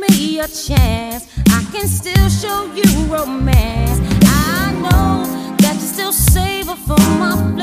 me a chance, I can still show you romance. I know that you still savor for my.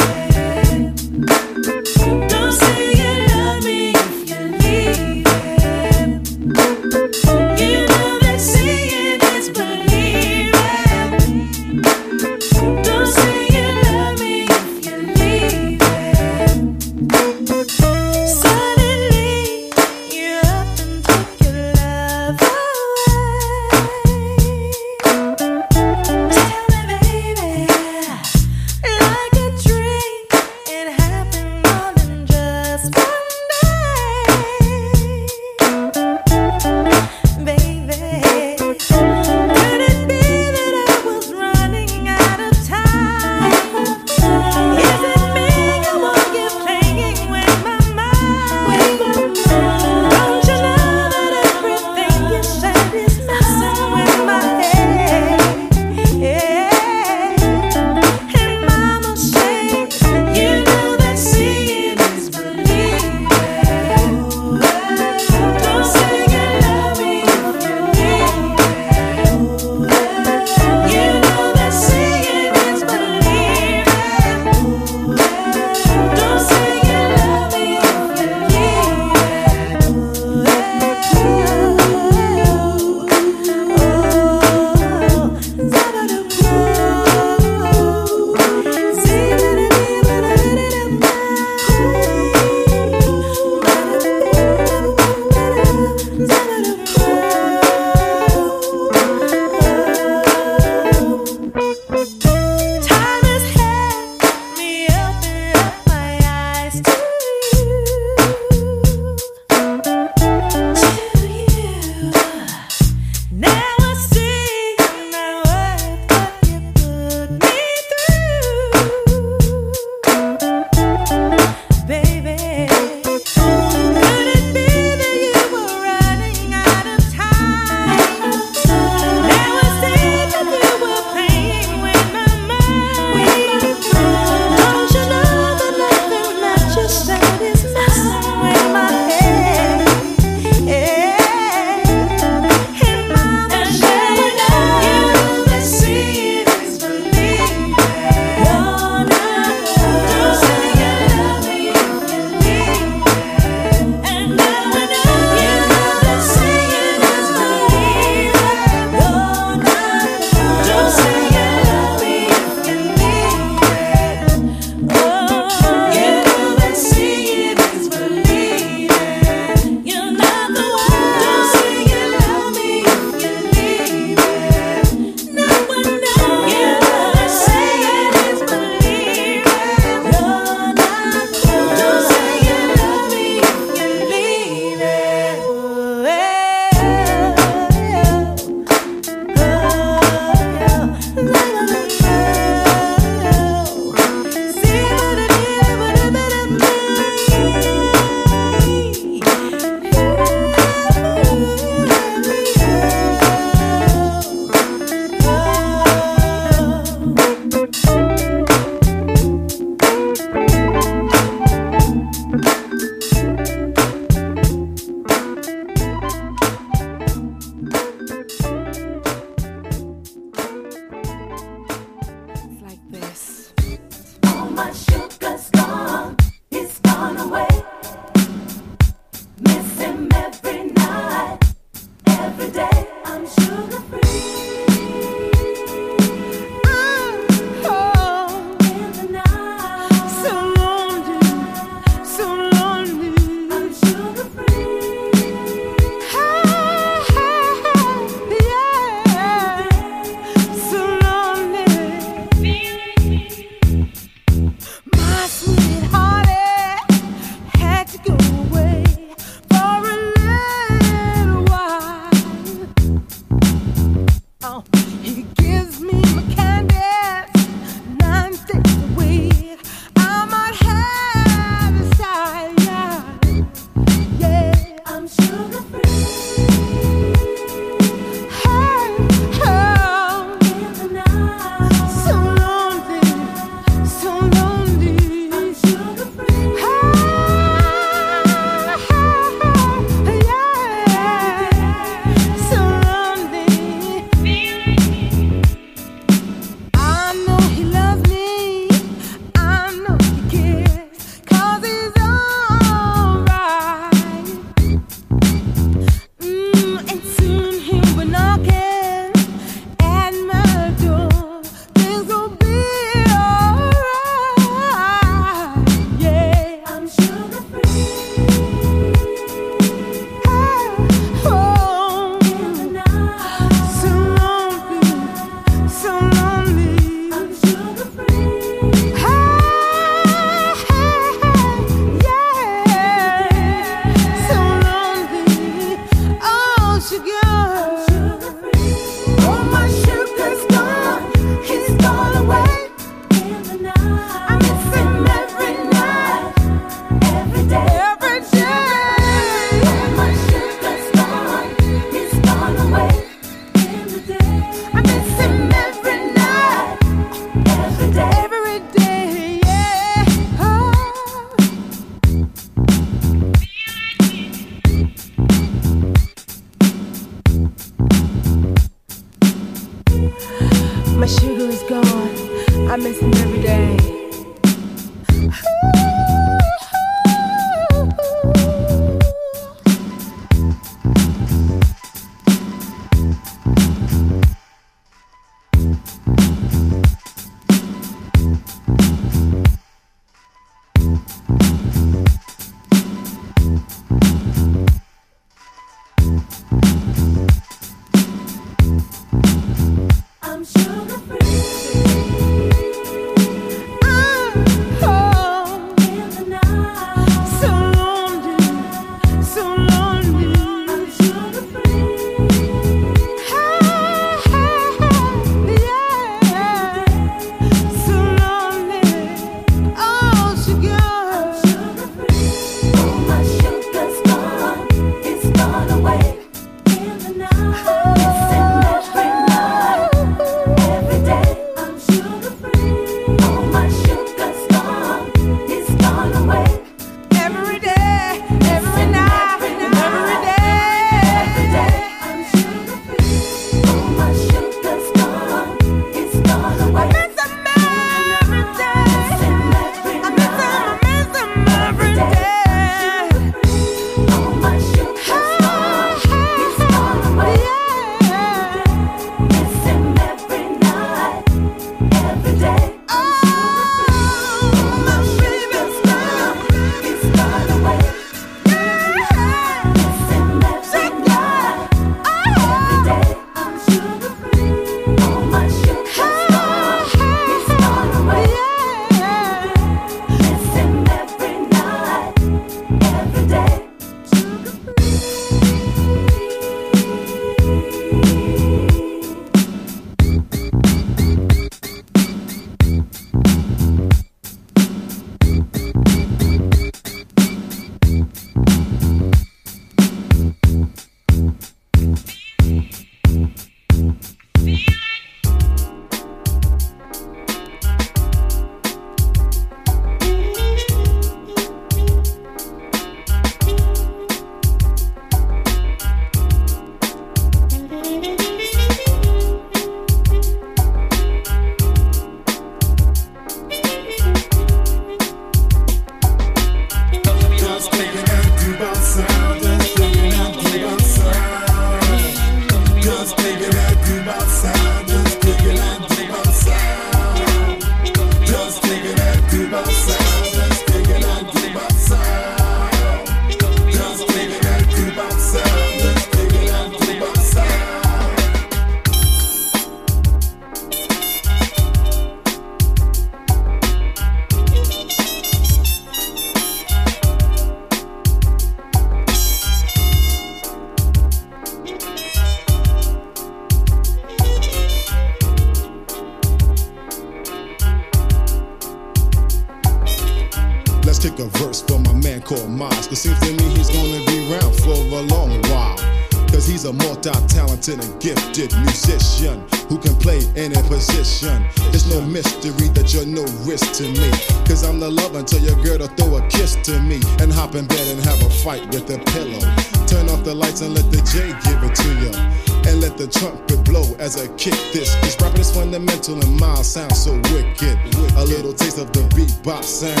Just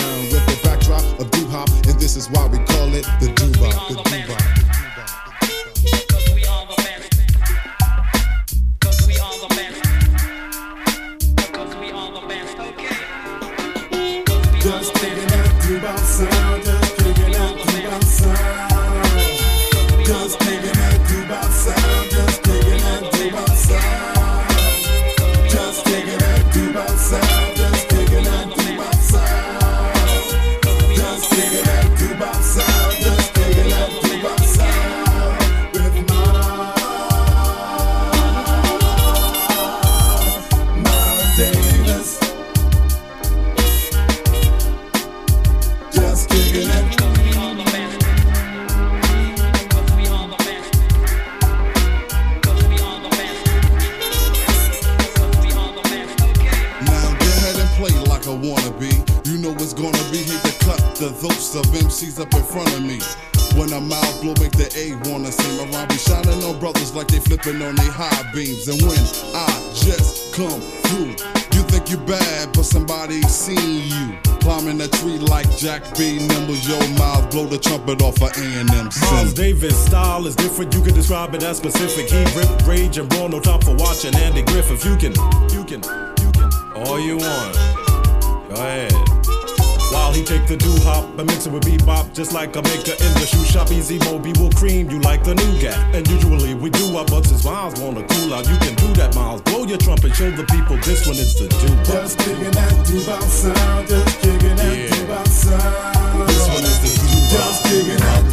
on they high beams. And when I just come through, you think you're bad, but somebody seen you. Climbing a tree like Jack B. Nimble, Your mouth, blow the trumpet off of A&M Miles Davis' style is different, you can describe it as specific. He ripped rage and brawn, no time for watching Andy Griffith. You can, you can, you can, all you want. Go ahead. While he take the do hop and mix it with bebop, just like a maker in the shoe shop. Easy Mo Bee will cream you like the new guy. And usually we do our butts since Miles wanna cool out. You can do that, Miles. Blow your trumpet, show the people this one it's the do. Just kicking that do sound, just kicking that yeah. do sound. This one is the do Just kicking that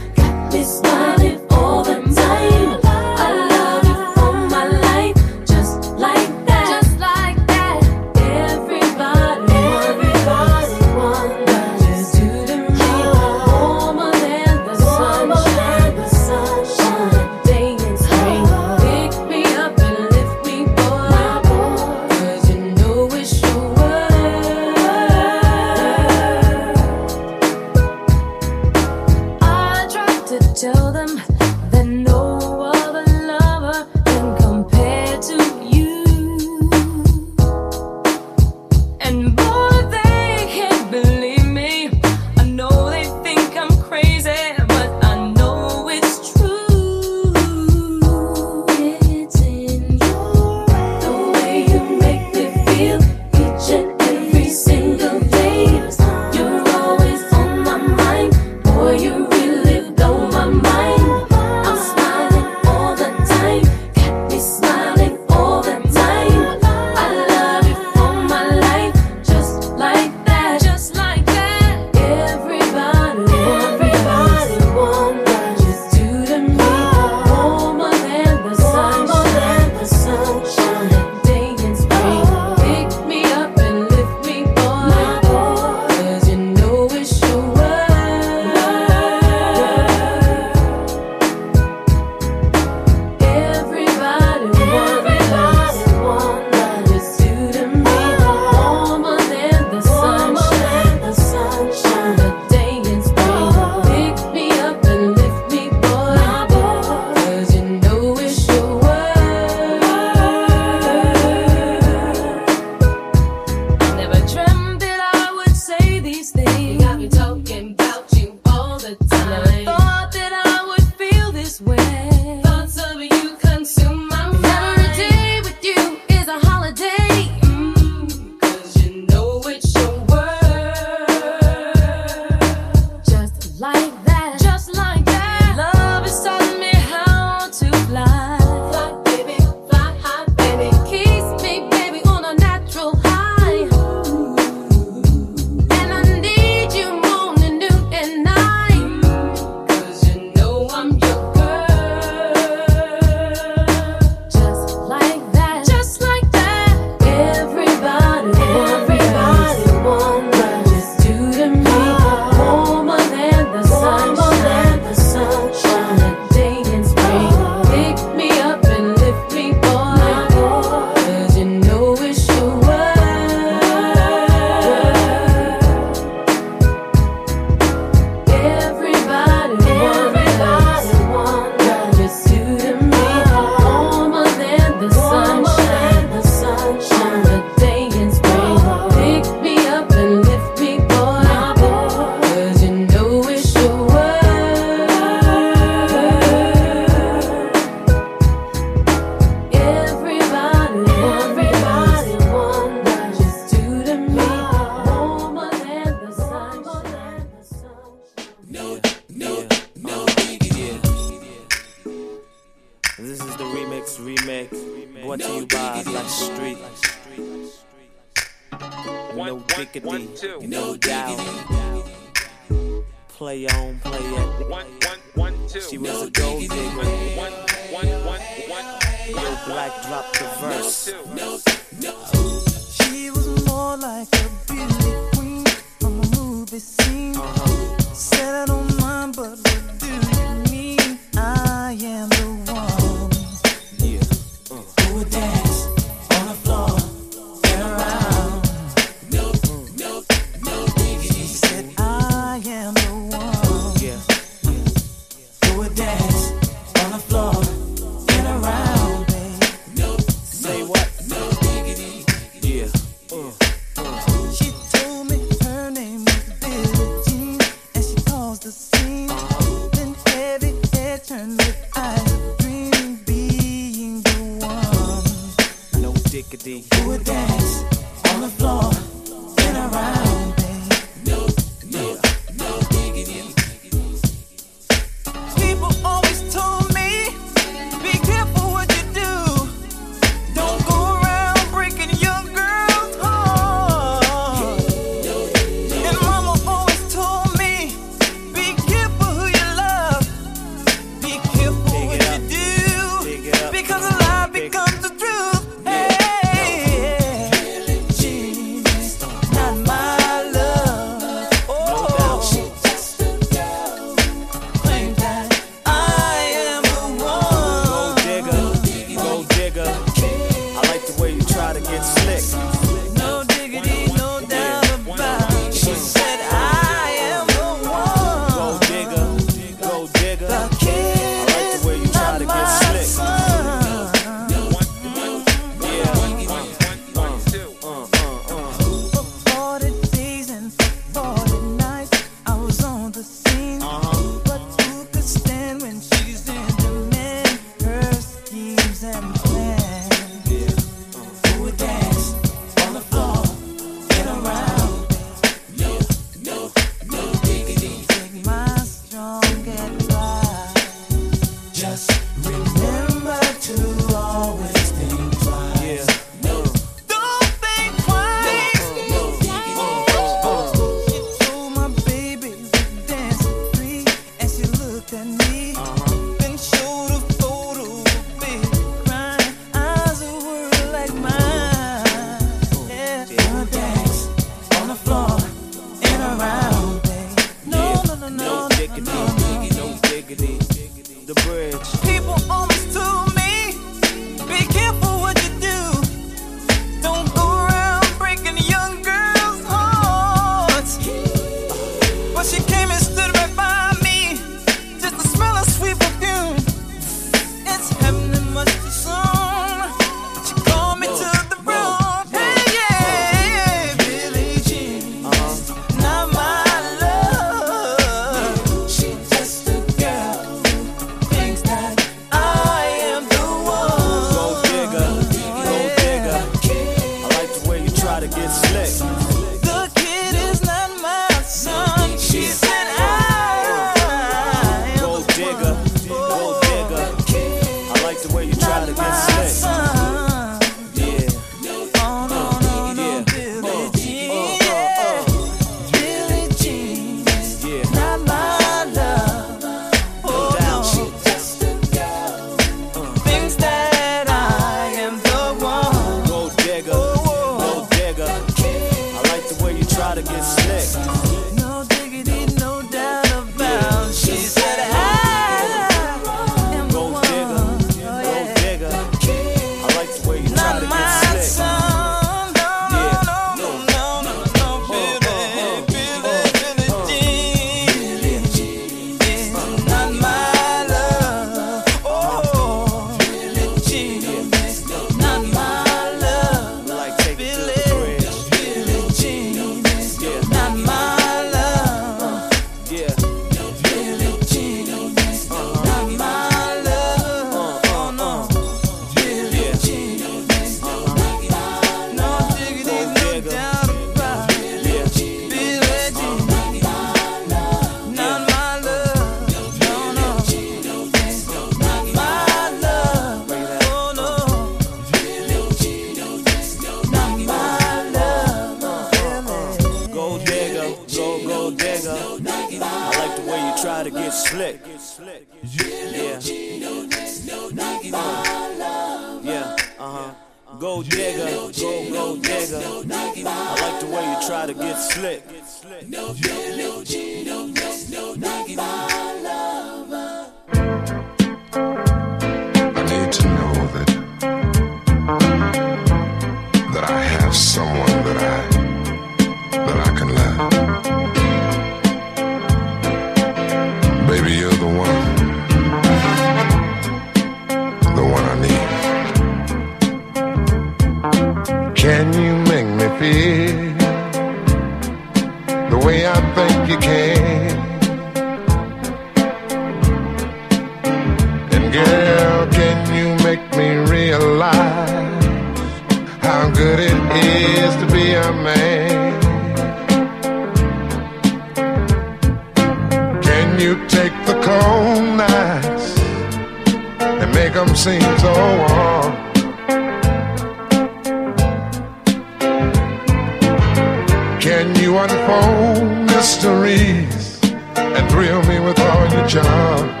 unfold mysteries and thrill me with all your charm.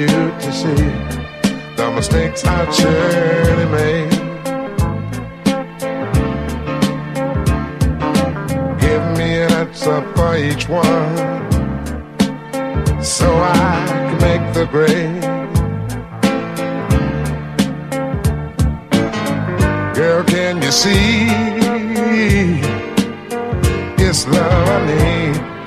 you to see the mistakes I surely made. Give me an answer for each one so I can make the grade. Girl, can you see? It's love I need.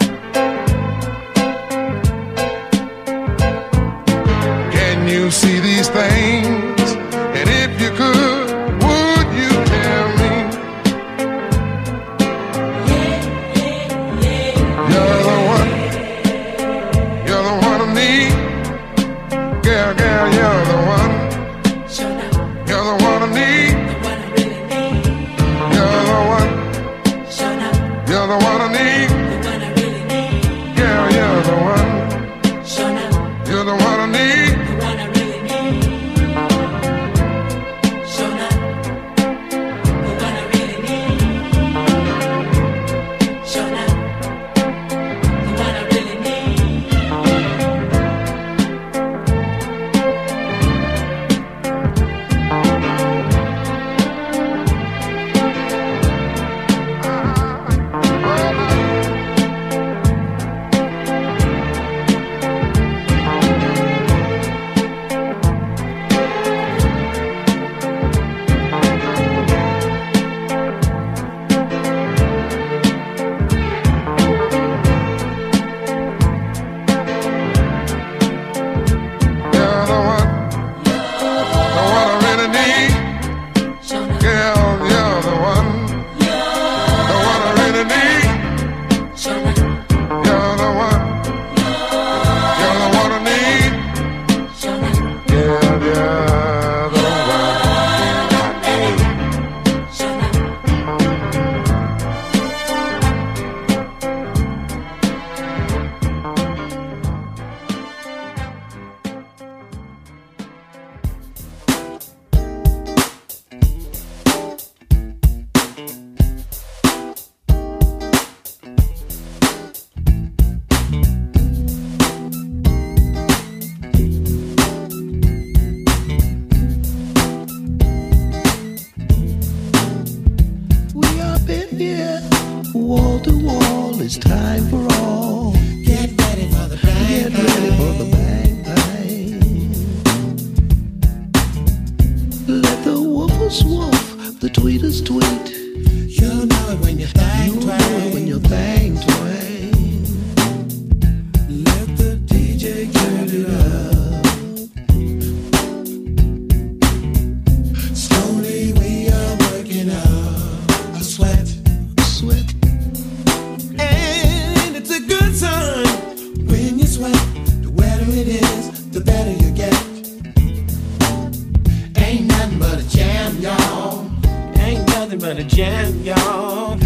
but a jam.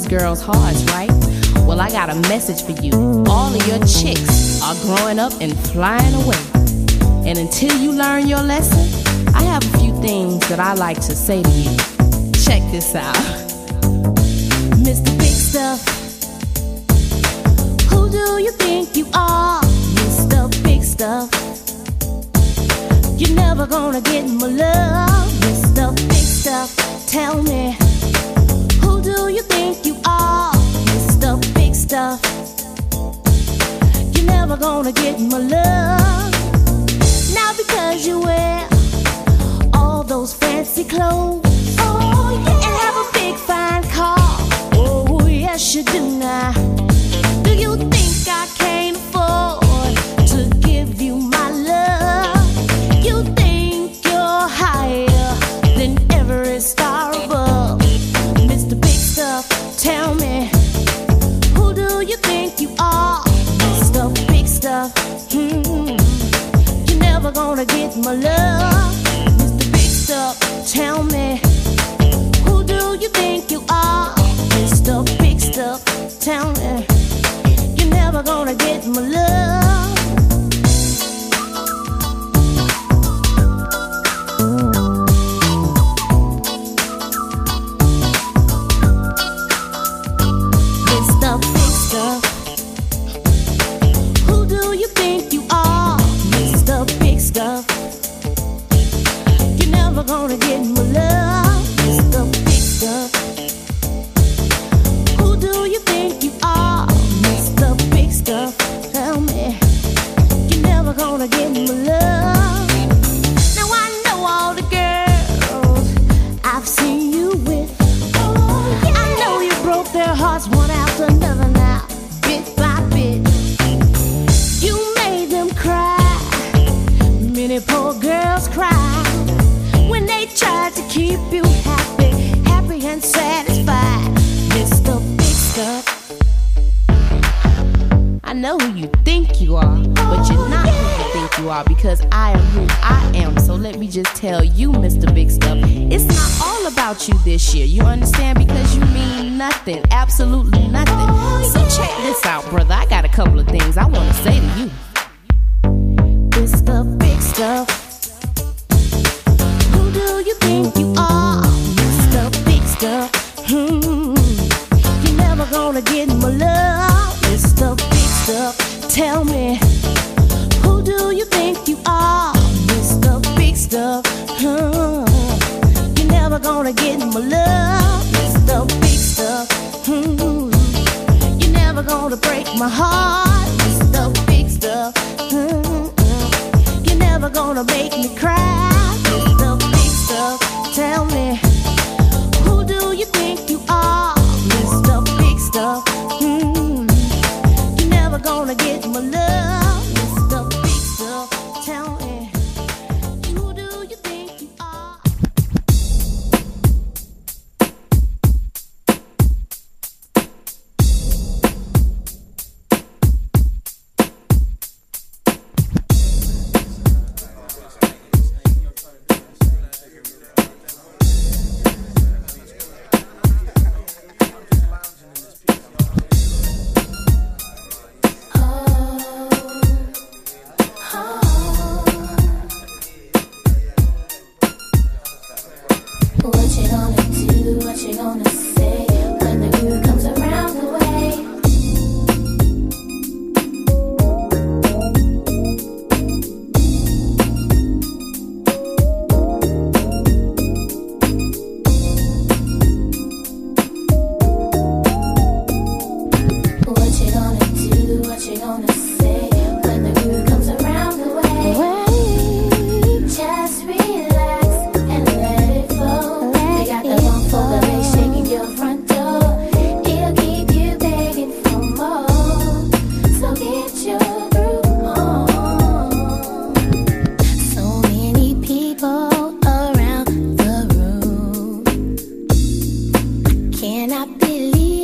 these girls' hearts, right? Well, I got a message for you. All of your chicks are growing up and flying away. And until you learn your lesson, I have a few things that I like to say to you. Check this out. Mr. Big Stuff, who do you think you are? Mr. Big Stuff, you're never gonna get my love. Mr. Big Stuff, tell me you are, Mr. Big Stuff. You're never gonna get my love. Now because you wear all those fancy clothes. Oh, yeah. And have a big fine car. Oh, yes, you do now. Cannot believe